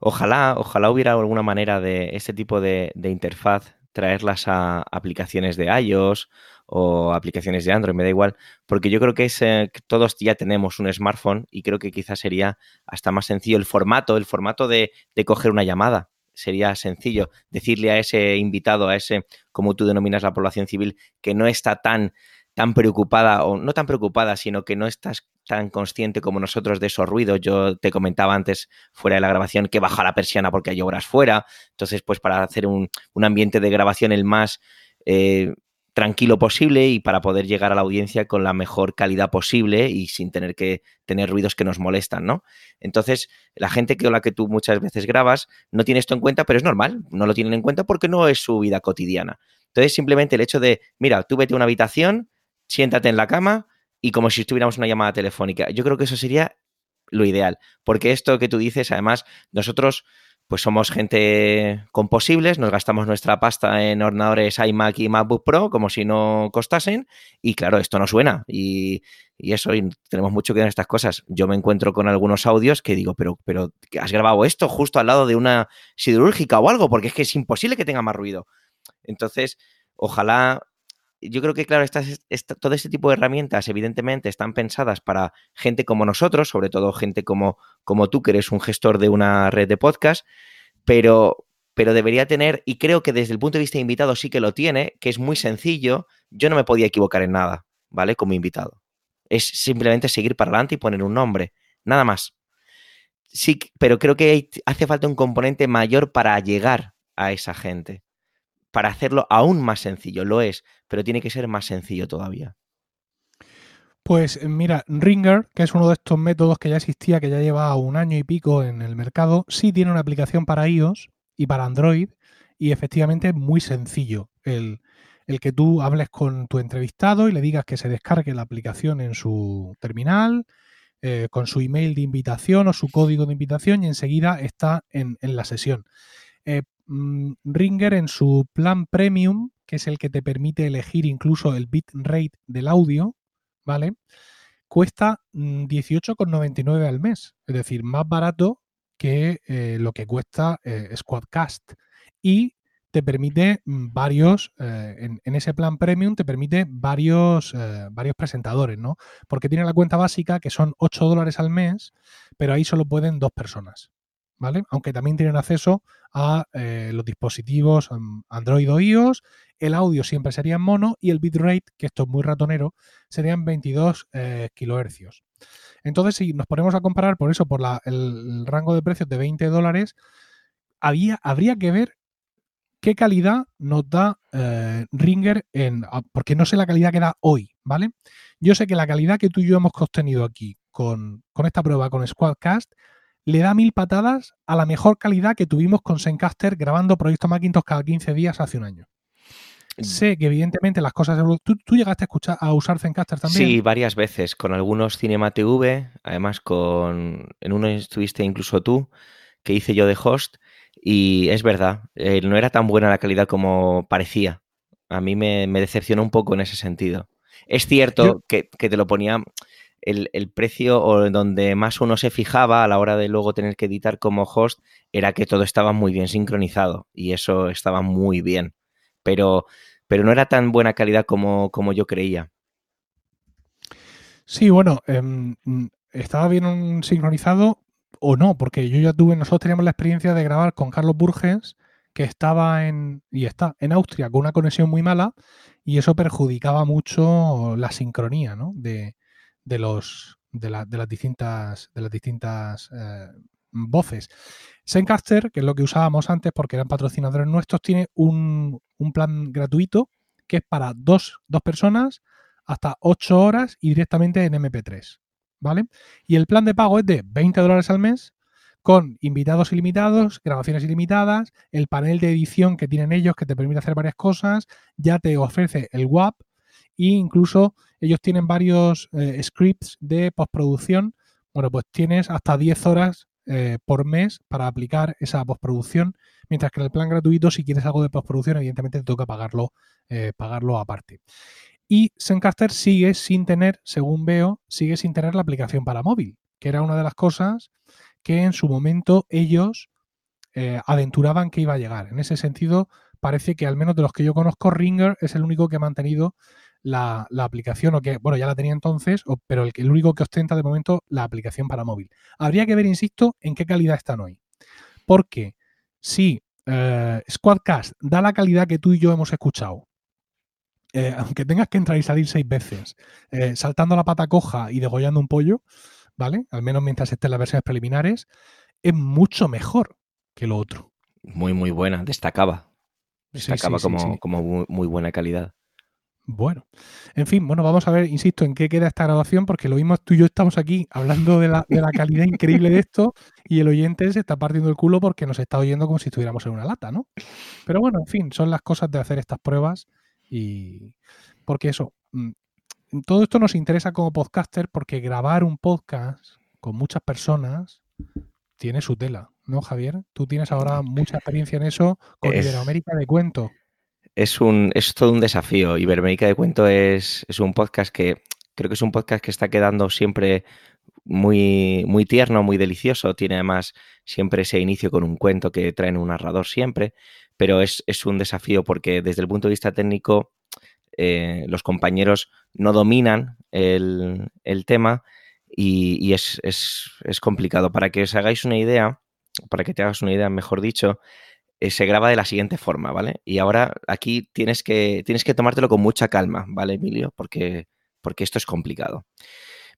Ojalá, ojalá hubiera alguna manera de este tipo de, interfaz traerlas a aplicaciones de iOS o aplicaciones de Android, me da igual, porque yo creo que, es, todos ya tenemos un smartphone y creo que quizás sería hasta más sencillo el formato, el formato de, de, coger una llamada. Sería sencillo decirle a ese invitado, a ese, como tú denominas la población civil, que no está tan tan preocupada, o no tan preocupada, sino que no estás tan consciente como nosotros de esos ruidos. Yo te comentaba antes, fuera de la grabación, que baja la persiana porque hay obras fuera. Entonces, pues para hacer un, ambiente de grabación el más eh, tranquilo posible y para poder llegar a la audiencia con la mejor calidad posible y sin tener que tener ruidos que nos molestan, ¿no? Entonces, la gente con la que tú muchas veces grabas no tiene esto en cuenta, pero es normal, no lo tienen en cuenta porque no es su vida cotidiana. Entonces, simplemente el hecho de, mira, tú vete a una habitación, siéntate en la cama y como si estuviéramos una llamada telefónica. Yo creo que eso sería lo ideal, porque esto que tú dices, además, nosotros pues somos gente con posibles, nos gastamos nuestra pasta en ordenadores iMac y MacBook Pro como si no costasen y claro, esto no suena y, eso, y tenemos mucho que ver en estas cosas. Yo me encuentro con algunos audios que digo, pero, pero has grabado esto justo al lado de una siderúrgica o algo, porque es que es imposible que tenga más ruido. Entonces, ojalá yo creo que, claro, todo este tipo de herramientas, evidentemente, están pensadas para gente como nosotros, sobre todo gente como, como tú, que eres un gestor de una red de podcast, pero, pero debería tener, y creo que desde el punto de vista de invitado sí que lo tiene, que es muy sencillo. Yo no me podía equivocar en nada, ¿vale? Como invitado. Es simplemente seguir para adelante y poner un nombre, nada más. Sí, pero creo que hace falta un componente mayor para llegar a esa gente, para hacerlo aún más sencillo. Lo es, pero tiene que ser más sencillo todavía. Pues mira, Ringer, que es uno de estos métodos que ya existía, que ya lleva un año y pico en el mercado, sí tiene una aplicación para iOS y para Android y efectivamente es muy sencillo el, que tú hables con tu entrevistado y le digas que se descargue la aplicación en su terminal, eh, con su email de invitación o su código de invitación y enseguida está en, la sesión. Eh, Ringer en su plan premium, que es el que te permite elegir incluso el bitrate del audio, ¿vale? Cuesta 18,99 mm, al mes, es decir, más barato que eh, lo que cuesta eh, Squadcast. Y te permite mm, varios, eh, en, ese plan premium te permite varios, varios presentadores, ¿no? Porque tiene la cuenta básica que son 8 dólares al mes, pero ahí solo pueden dos personas, ¿vale? Aunque también tienen acceso a los dispositivos Android o iOS el audio siempre sería en mono y el bitrate, que esto es muy ratonero, serían 22 eh, kilohercios. Entonces, si nos ponemos a comparar por eso, por el, rango de precios de 20 dólares, habría que ver qué calidad nos da eh, Ringer en. Ah, porque no sé la calidad que da hoy, ¿vale? Yo sé que la calidad que tú y yo hemos obtenido aquí con, con esta prueba con Squadcast le da mil patadas a la mejor calidad que tuvimos con Zencaster grabando Proyecto Macintosh cada 15 días hace un año. Sé que evidentemente las cosas... ¿Tú, llegaste a, escuchar, a usar Zencaster también? Sí, varias veces, con algunos Cinema TV, además con... En uno estuviste incluso tú, que hice yo de host, y es verdad, eh, no era tan buena la calidad como parecía. A mí me, decepcionó un poco en ese sentido. Es cierto que, te lo ponía... El, precio o donde más uno se fijaba a la hora de luego tener que editar como host era que todo estaba muy bien sincronizado y eso estaba muy bien. Pero pero no era tan buena calidad como, como yo creía. Sí, bueno, em, estaba bien sincronizado o no, porque yo ya tuve, nosotros teníamos la experiencia de grabar con Carlos Burges, que estaba en, y está en Austria con una conexión muy mala, y eso perjudicaba mucho la sincronía ¿no? de, de, los, de, de, las distintas, de las distintas eh, voces. Zencaster, que es lo que usábamos antes porque eran patrocinadores nuestros, tiene un, plan gratuito que es para dos, personas hasta 8 horas y directamente en MP3. ¿Vale? Y el plan de pago es de 20 dólares al mes con invitados ilimitados, grabaciones ilimitadas, el panel de edición que tienen ellos que te permite hacer varias cosas, ya te ofrece el WAP e incluso ellos tienen varios eh, scripts de postproducción. Bueno, pues tienes hasta 10 horas eh, por mes para aplicar esa postproducción, mientras que en el plan gratuito, si quieres algo de postproducción, evidentemente te toca pagarlo, eh, pagarlo aparte. Y Zencaster sigue sin tener, según veo, sigue sin tener la aplicación para móvil, que era una de las cosas que en su momento ellos aventuraban que iba a llegar. En ese sentido, parece que al menos de los que yo conozco, Ringer es el único que ha mantenido la, aplicación, o que, bueno, ya la tenía entonces, pero el, el único que ostenta de momento la aplicación para móvil. Habría que ver, insisto, en qué calidad están hoy. Porque si eh, Squadcast da la calidad que tú y yo hemos escuchado, eh, aunque tengas que entrar y salir seis veces, eh, saltando la pata coja y degollando un pollo, ¿vale? Al menos mientras estén las versiones preliminares, es mucho mejor que lo otro. Muy, muy buena, destacaba. Destacaba como, como muy buena calidad. Bueno, en fin, bueno, vamos a ver, insisto, en qué queda esta grabación, porque lo mismo tú y yo estamos aquí hablando de la, calidad increíble de esto y el oyente se está partiendo el culo porque nos está oyendo como si estuviéramos en una lata, ¿no? Pero bueno, en fin, son las cosas de hacer estas pruebas y porque eso, mm, todo esto nos interesa como podcaster porque grabar un podcast con muchas personas tiene su tela, ¿no, Javier? Tú tienes ahora mucha experiencia en eso con Iberoamérica de cuento es, un, es todo un desafío. Iberoamérica de Cuento es, es, un podcast que creo que es un podcast que está quedando siempre muy, muy tierno, muy delicioso. Tiene además siempre ese inicio con un cuento que trae un narrador siempre, pero es, un desafío porque desde el punto de vista técnico eh, los compañeros no dominan el, tema y, es, es complicado. Para que os hagáis una idea, para que te hagas una idea, mejor dicho, eh, se graba de la siguiente forma, ¿vale? Y ahora aquí tienes que, tienes que tomártelo con mucha calma, ¿vale, Emilio? Porque, porque esto es complicado.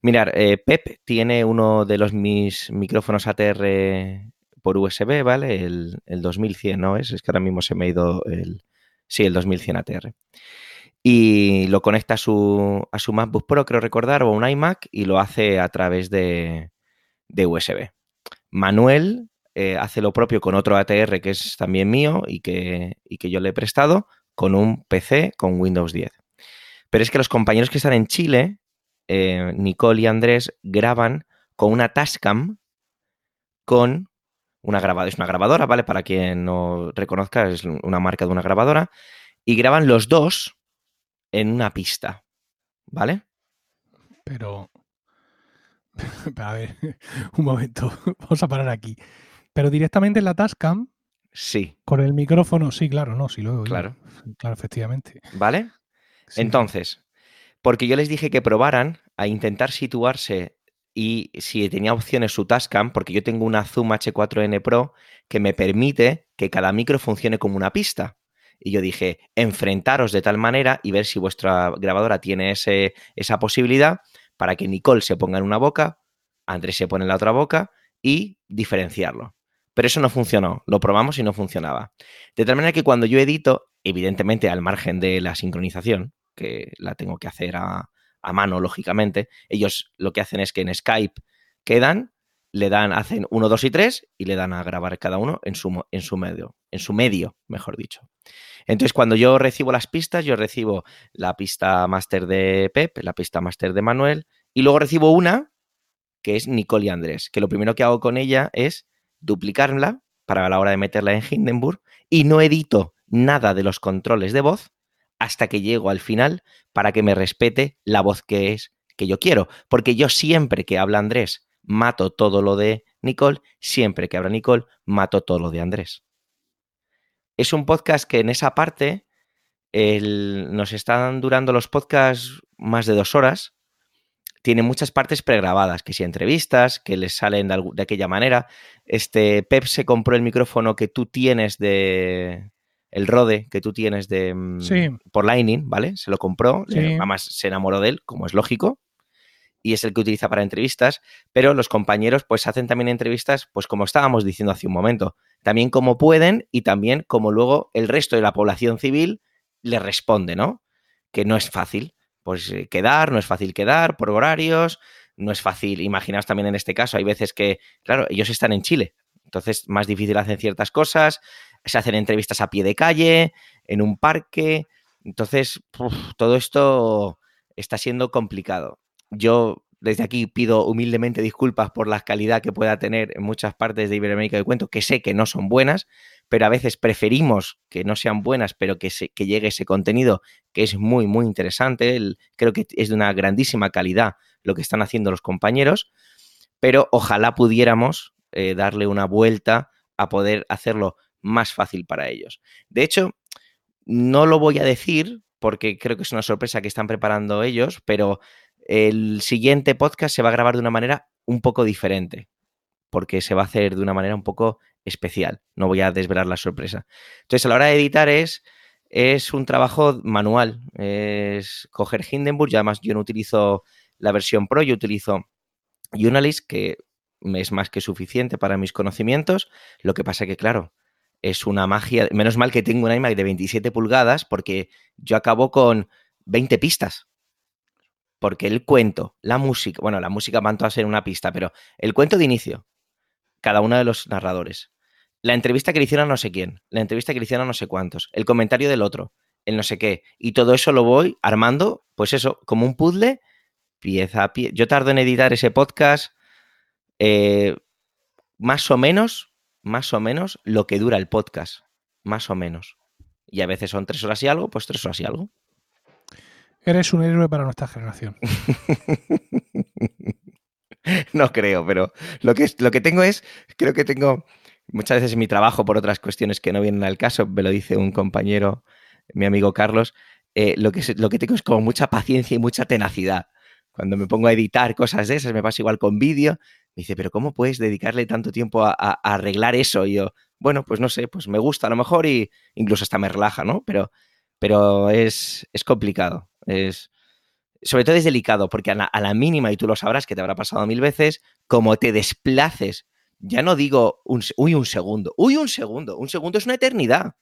Mirar, eh, Pep tiene uno de los mis micrófonos ATR por USB, ¿vale? El, 2100, ¿no? Es, es que ahora mismo se me ha ido el... Sí, el 2100 ATR. Y lo conecta a su, a su MacBook Pro, creo recordar, o un iMac, y lo hace a través de, de USB. Manuel eh, hace lo propio con otro ATR que es también mío y que, que yo le he prestado con un PC con Windows 10. Pero es que los compañeros que están en Chile, eh, Nicole y Andrés, graban con una Tascam con una grabadora. Es una grabadora, ¿vale? Para quien no reconozca, es una marca de una grabadora. Y graban los dos en una pista, ¿vale? Pero, a ver, un momento, vamos a parar aquí. Pero directamente en la Tascam. Sí. Con el micrófono, sí, claro, no, sí lo Claro. Claro, efectivamente. ¿Vale? Entonces, porque yo les dije que probaran a intentar situarse y si tenía opciones su Tascam, porque yo tengo una Zoom H4n Pro que me permite que cada micro funcione como una pista. Y yo dije, enfrentaros de tal manera y ver si vuestra grabadora tiene ese, esa posibilidad para que Nicole se ponga en una boca, Andrés se pone en la otra boca y diferenciarlo. Pero eso no funcionó, lo probamos y no funcionaba. De tal manera que cuando yo edito, evidentemente al margen de la sincronización, que la tengo que hacer a, mano, lógicamente, ellos lo que hacen es que en Skype quedan, le dan, hacen 1, 2 y 3 y le dan a grabar cada uno en su, en su medio, en su medio, mejor dicho. Entonces, cuando yo recibo las pistas, yo recibo la pista máster de Pep, la pista máster de Manuel, y luego recibo una que es Nicole y Andrés, que lo primero que hago con ella es duplicarla para la hora de meterla en Hindenburg y no edito nada de los controles de voz hasta que llego al final para que me respete la voz que es que yo quiero, porque yo siempre que habla Andrés mato todo lo de Nicole, siempre que habla Nicole mato todo lo de Andrés. Es un podcast que en esa parte nos están durando los podcasts más de dos horas. Tiene muchas partes pregrabadas, que si entrevistas, que les salen de, aquella manera. Este Pep se compró el micrófono que tú tienes de, el Rode que tú tienes de mm, por Lightning, ¿vale? Se lo compró, además se enamoró de él, como es lógico, y es el que utiliza para entrevistas, pero los compañeros pues hacen también entrevistas, pues como estábamos diciendo hace un momento, también como pueden y también como luego el resto de la población civil le responde, ¿no? Que no es fácil, pues eh, quedar, no es fácil quedar por horarios, no es fácil, imaginaos también en este caso, hay veces que, claro, ellos están en Chile, entonces más difícil hacen ciertas cosas, se hacen entrevistas a pie de calle, en un parque, entonces todo esto está siendo complicado. Yo desde aquí pido humildemente disculpas por la calidad que pueda tener en muchas partes de Iberoamérica de cuento, que sé que no son buenas, pero a veces preferimos que no sean buenas, pero que, se, que llegue ese contenido que es muy, muy interesante. creo que es de una grandísima calidad lo que están haciendo los compañeros, pero ojalá pudiéramos eh, darle una vuelta a poder hacerlo más fácil para ellos. De hecho, no lo voy a decir porque creo que es una sorpresa que están preparando ellos, pero el siguiente podcast se va a grabar de una manera un poco diferente, porque se va a hacer de una manera un poco especial. No voy a desvelar la sorpresa. Entonces, a la hora de editar es, es un trabajo manual, es coger Hindenburg, y además yo no utilizo la versión Pro, yo utilizo Unalist, que es más que suficiente para mis conocimientos. Lo que pasa que, claro, es una magia. Menos mal que tengo un iMac de 27 pulgadas porque yo acabo con 20 pistas porque el cuento, la música, bueno, la música van a ser una pista, pero el cuento de inicio, cada uno de los narradores, la entrevista que le hicieron a no sé quién, la entrevista que le hicieron a no sé cuántos, el comentario del otro, el no sé qué, y todo eso lo voy armando, pues eso, como un puzzle, pieza a pie. Yo tardo en editar ese podcast eh, más o menos, más o menos lo que dura el podcast, más o menos. Y a veces son tres horas y algo, pues tres horas y algo. Eres un héroe para nuestra generación. no creo, pero lo que, lo que tengo es, creo que tengo muchas veces en mi trabajo por otras cuestiones que no vienen al caso, me lo dice un compañero, mi amigo Carlos, eh, lo, que, lo que tengo es como mucha paciencia y mucha tenacidad. Cuando me pongo a editar cosas de esas, me pasa igual con vídeo, me dice, pero ¿cómo puedes dedicarle tanto tiempo a, a, arreglar eso? Y yo, bueno, pues no sé, pues me gusta a lo mejor y incluso hasta me relaja, ¿no? Pero, pero es, es complicado. Es, sobre todo es delicado, porque a la, mínima, y tú lo sabrás que te habrá pasado mil veces, como te desplaces, ya no digo, un, uy, un segundo, uy, un segundo, un segundo es una eternidad.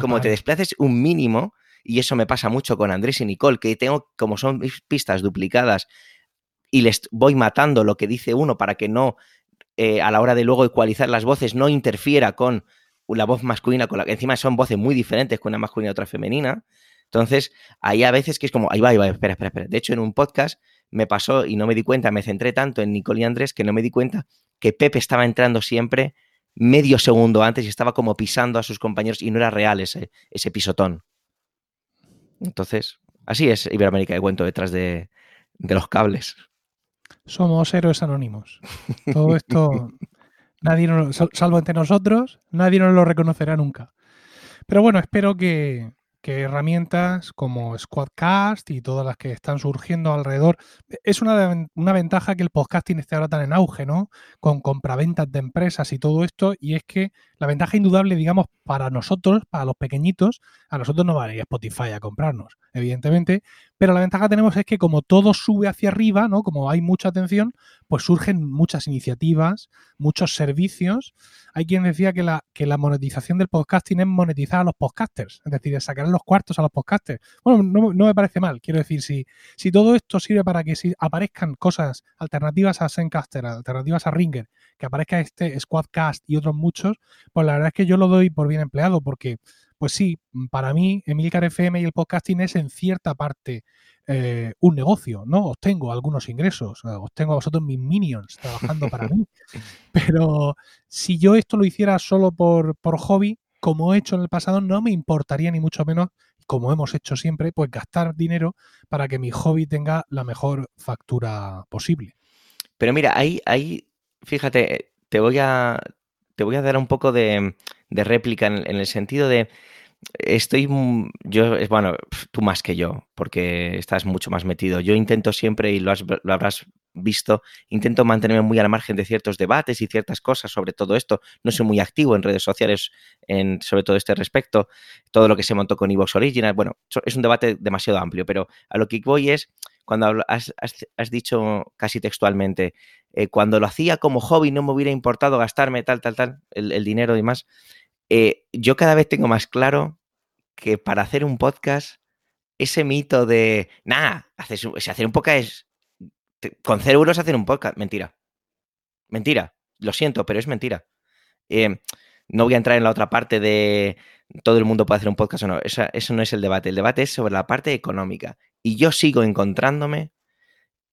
Como te desplaces un mínimo, y eso me pasa mucho con Andrés y Nicole, que tengo, como son pistas duplicadas, y les voy matando lo que dice uno para que no, eh, a la hora de luego ecualizar las voces, no interfiera con la voz masculina, con la que encima son voces muy diferentes con una masculina y otra femenina. Entonces, hay a veces que es como, ahí va, ahí va, espera, espera, espera. De hecho, en un podcast me pasó y no me di cuenta, me centré tanto en Nicole y Andrés que no me di cuenta que Pepe estaba entrando siempre medio segundo antes y estaba como pisando a sus compañeros y no era real ese, ese pisotón. Entonces, así es Iberoamérica de cuento detrás de, de los cables. Somos héroes anónimos. Todo esto, nadie salvo entre nosotros, nadie nos lo reconocerá nunca. Pero bueno, espero que, que herramientas como Squadcast y todas las que están surgiendo alrededor. Es una, una, ventaja que el podcasting esté ahora tan en auge, ¿no? Con compraventas de empresas y todo esto. Y es que la ventaja indudable, digamos, para nosotros, para los pequeñitos, a nosotros no va a ir Spotify a comprarnos, evidentemente. Pero la ventaja que tenemos es que como todo sube hacia arriba, ¿no? Como hay mucha atención, pues surgen muchas iniciativas, muchos servicios. Hay quien decía que la, que la monetización del podcasting es monetizar a los podcasters, es decir, sacar los cuartos a los podcasters. Bueno, no, me parece mal. Quiero decir, si, si todo esto sirve para que si aparezcan cosas alternativas a Zencaster, alternativas a Ringer, que aparezca este Squadcast y otros muchos, pues la verdad es que yo lo doy por bien empleado, porque pues sí, mm, para mí Emilcar FM y el podcasting es en cierta parte eh, un negocio, ¿no? Os tengo algunos ingresos, os tengo a vosotros mis minions trabajando para mí. Pero si yo esto lo hiciera solo por, por hobby, como he hecho en el pasado, no me importaría ni mucho menos, como hemos hecho siempre, pues gastar dinero para que mi hobby tenga la mejor factura posible. Pero mira, ahí, ahí fíjate, te voy a, te voy a dar un poco de, réplica en, el sentido de estoy, yo, bueno, tú más que yo, porque estás mucho más metido. Yo intento siempre, y lo, habrás visto, intento mantenerme muy al margen de ciertos debates y ciertas cosas sobre todo esto. No soy muy activo en redes sociales sobre todo este respecto. Todo lo que se montó con Evox Original, bueno, es un debate demasiado amplio, pero a lo que voy es, cuando has, has, dicho casi textualmente, eh, cuando lo hacía como hobby no me hubiera importado gastarme tal, tal, tal, el, dinero y más eh, yo cada vez tengo más claro que para hacer un podcast, ese mito de, nada, hacer un podcast es, con cero euros hacer un podcast, mentira. Mentira, lo siento, pero es mentira. Eh, no voy a entrar en la otra parte de todo el mundo puede hacer un podcast o no. eso no es el debate. El debate es sobre la parte económica. Y yo sigo encontrándome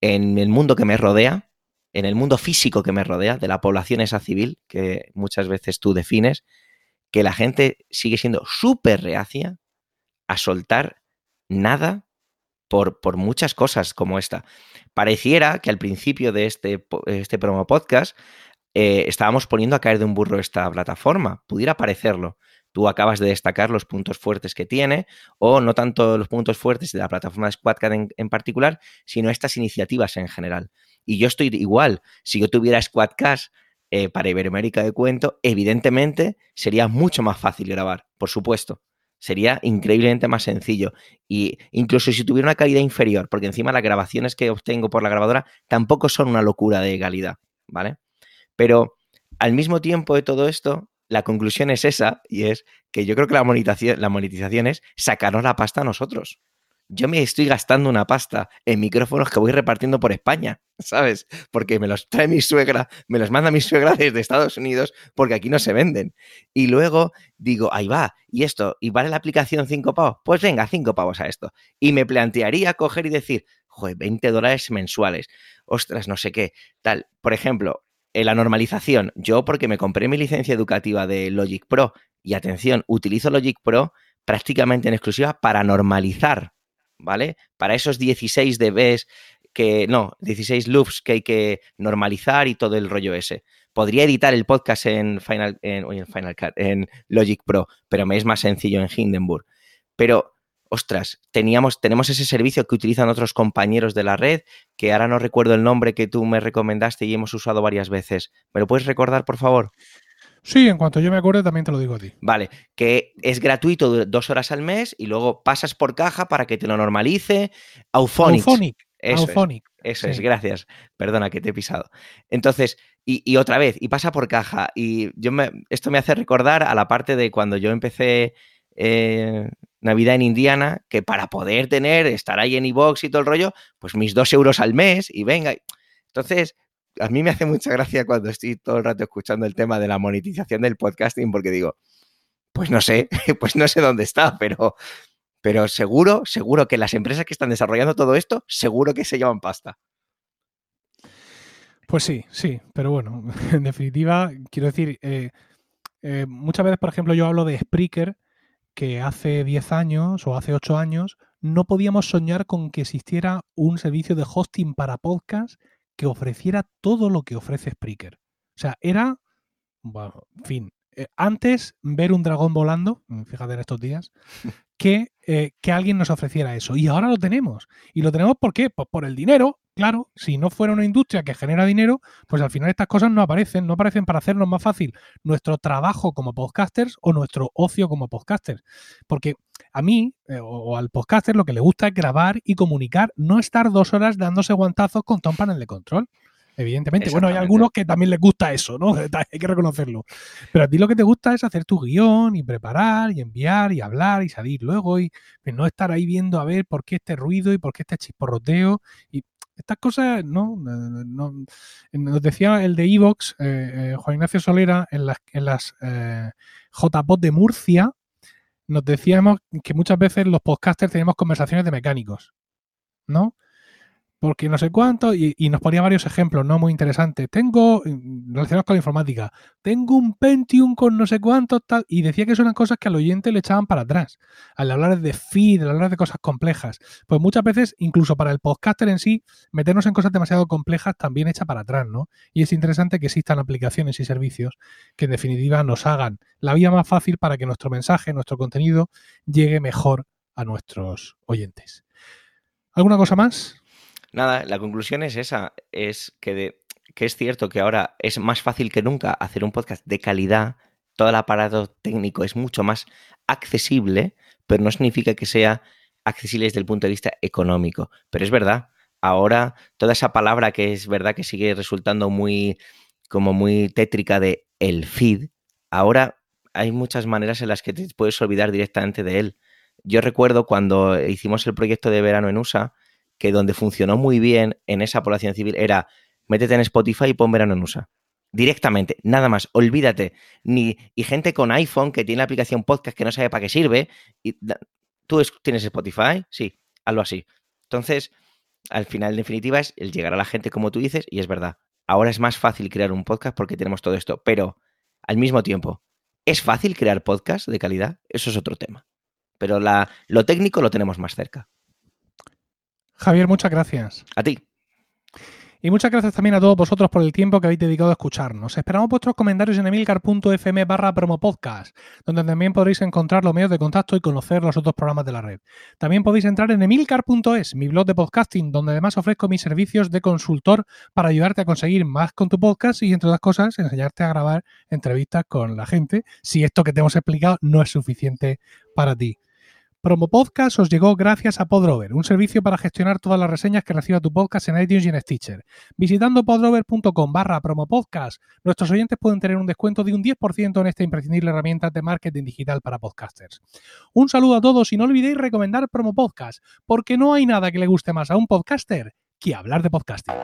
en el mundo que me rodea, en el mundo físico que me rodea, de la población esa civil, que muchas veces tú defines, que la gente sigue siendo súper reacia a soltar nada por, por, muchas cosas como esta. Pareciera que al principio de este, este promo podcast eh, estábamos poniendo a caer de un burro esta plataforma. Pudiera parecerlo. Tú acabas de destacar los puntos fuertes que tiene, o no tanto los puntos fuertes de la plataforma de Squadcast en, en particular, sino estas iniciativas en general. Y yo estoy igual. Si yo tuviera Squadcast eh, para Iberoamérica de Cuento, evidentemente sería mucho más fácil grabar, por supuesto. Sería increíblemente más sencillo. Y incluso si tuviera una calidad inferior, porque encima las grabaciones que obtengo por la grabadora tampoco son una locura de calidad, ¿vale? Pero al mismo tiempo de todo esto, la conclusión es esa, y es que yo creo que la monetización, la monetización es sacarnos la pasta a nosotros yo me estoy gastando una pasta en micrófonos que voy repartiendo por España, ¿sabes? Porque me los trae mi suegra, me los manda mi suegra desde Estados Unidos porque aquí no se venden. Y luego digo, ahí va, y esto, ¿y vale la aplicación 5 pavos? Pues venga, 5 pavos a esto. Y me plantearía coger y decir, joder, 20 dólares mensuales, ostras, no sé qué, tal. Por ejemplo, en la normalización, yo porque me compré mi licencia educativa de Logic Pro, y atención, utilizo Logic Pro prácticamente en exclusiva para normalizar ¿vale? Para esos 16 dBs que, no, 16 loops que hay que normalizar y todo el rollo ese. Podría editar el podcast en Final, en, Final Cut, en Logic Pro, pero me es más sencillo en Hindenburg. Pero, ostras, teníamos, tenemos ese servicio que utilizan otros compañeros de la red, que ahora no recuerdo el nombre que tú me recomendaste y hemos usado varias veces. ¿Me lo puedes recordar, por favor? Sí, en cuanto yo me acuerde también te lo digo a ti. Vale, que es gratuito dos horas al mes y luego pasas por caja para que te lo normalice. Auphonic. Auphonic. Eso Auphonic. Es, eso es, gracias. Perdona que te he pisado. Entonces, y, otra vez, y pasa por caja. Y yo me, esto me hace recordar a la parte de cuando yo empecé eh, Navidad en Indiana, que para poder tener, estar ahí en iBox y todo el rollo, pues mis dos euros al mes y venga. Entonces, a mí me hace mucha gracia cuando estoy todo el rato escuchando el tema de la monetización del podcasting, porque digo, pues no sé, pues no sé dónde está, pero, pero seguro, seguro que las empresas que están desarrollando todo esto, seguro que se llevan pasta. Pues sí, sí, pero bueno, en definitiva, quiero decir, eh, eh, muchas veces, por ejemplo, yo hablo de Spreaker, que hace 10 años o hace 8 años no podíamos soñar con que existiera un servicio de hosting para podcast que ofreciera todo lo que ofrece Spreaker. O sea, era, bueno, en fin, eh, antes ver un dragón volando, fíjate en estos días, que, eh, que alguien nos ofreciera eso. Y ahora lo tenemos. ¿Y lo tenemos por qué? Pues por el dinero, claro. Si no fuera una industria que genera dinero, pues al final estas cosas no aparecen. No aparecen para hacernos más fácil nuestro trabajo como podcasters o nuestro ocio como podcasters. Porque a mí eh, o, al podcaster lo que le gusta es grabar y comunicar, no estar dos horas dándose guantazos con un panel de control. Evidentemente. Bueno, hay algunos que también les gusta eso, ¿no? Hay que reconocerlo. Pero a ti lo que te gusta es hacer tu guion y preparar y enviar y hablar y salir luego y pues, no estar ahí viendo a ver por qué este ruido y por qué este chisporroteo. Y estas cosas, ¿no? nos decía el de Evox, eh, eh, Juan Ignacio Solera, en las, en las eh, JPOT de Murcia, nos decíamos que muchas veces los podcasters tenemos conversaciones de mecánicos, ¿no? Porque no sé cuánto, y, nos ponía varios ejemplos, ¿no? Muy interesantes. Tengo, mm, relacionados con la informática, tengo un Pentium con no sé cuánto, tal, y decía que son cosas que al oyente le echaban para atrás, al hablar de feed, al hablar de cosas complejas. Pues muchas veces, incluso para el podcaster en sí, meternos en cosas demasiado complejas también echa para atrás, ¿no? Y es interesante que existan aplicaciones y servicios que en definitiva nos hagan la vida más fácil para que nuestro mensaje, nuestro contenido, llegue mejor a nuestros oyentes. ¿Alguna cosa más? Nada, la conclusión es esa, es que, que es cierto que ahora es más fácil que nunca hacer un podcast de calidad, todo el aparato técnico es mucho más accesible, pero no significa que sea accesible desde el punto de vista económico. Pero es verdad, ahora toda esa palabra que es verdad que sigue resultando muy como muy tétrica de el feed, ahora hay muchas maneras en las que te puedes olvidar directamente de él. Yo recuerdo cuando hicimos el proyecto de verano en USA, que donde funcionó muy bien en esa población civil era métete en Spotify y pon verano en USA. Directamente, nada más, olvídate. Ni, y gente con iPhone que tiene la aplicación podcast que no sabe para qué sirve. Y, ¿Tú tienes Spotify? Sí, hazlo así. Entonces, al final, en definitiva, es el llegar a la gente como tú dices, y es verdad. Ahora es más fácil crear un podcast porque tenemos todo esto, pero al mismo tiempo, ¿es fácil crear podcast de calidad? Eso es otro tema. Pero la, lo técnico lo tenemos más cerca. Javier, muchas gracias. A ti. Y muchas gracias también a todos vosotros por el tiempo que habéis dedicado a escucharnos. Esperamos vuestros comentarios en emilcar.fm barra promopodcast, donde también podréis encontrar los medios de contacto y conocer los otros programas de la red. También podéis entrar en emilcar.es, mi blog de podcasting, donde además ofrezco mis servicios de consultor para ayudarte a conseguir más con tu podcast y, entre otras cosas, enseñarte a grabar entrevistas con la gente, si esto que te hemos explicado no es suficiente para ti. Promo Podcast os llegó gracias a Podrover, un servicio para gestionar todas las reseñas que reciba tu podcast en iTunes y en Stitcher. Visitando podrover.com barra promopodcast, nuestros oyentes pueden tener un descuento de un 10% en esta imprescindible herramienta de marketing digital para podcasters. Un saludo a todos y no olvidéis recomendar Promo Podcast, porque no hay nada que le guste más a un podcaster que hablar de podcasting.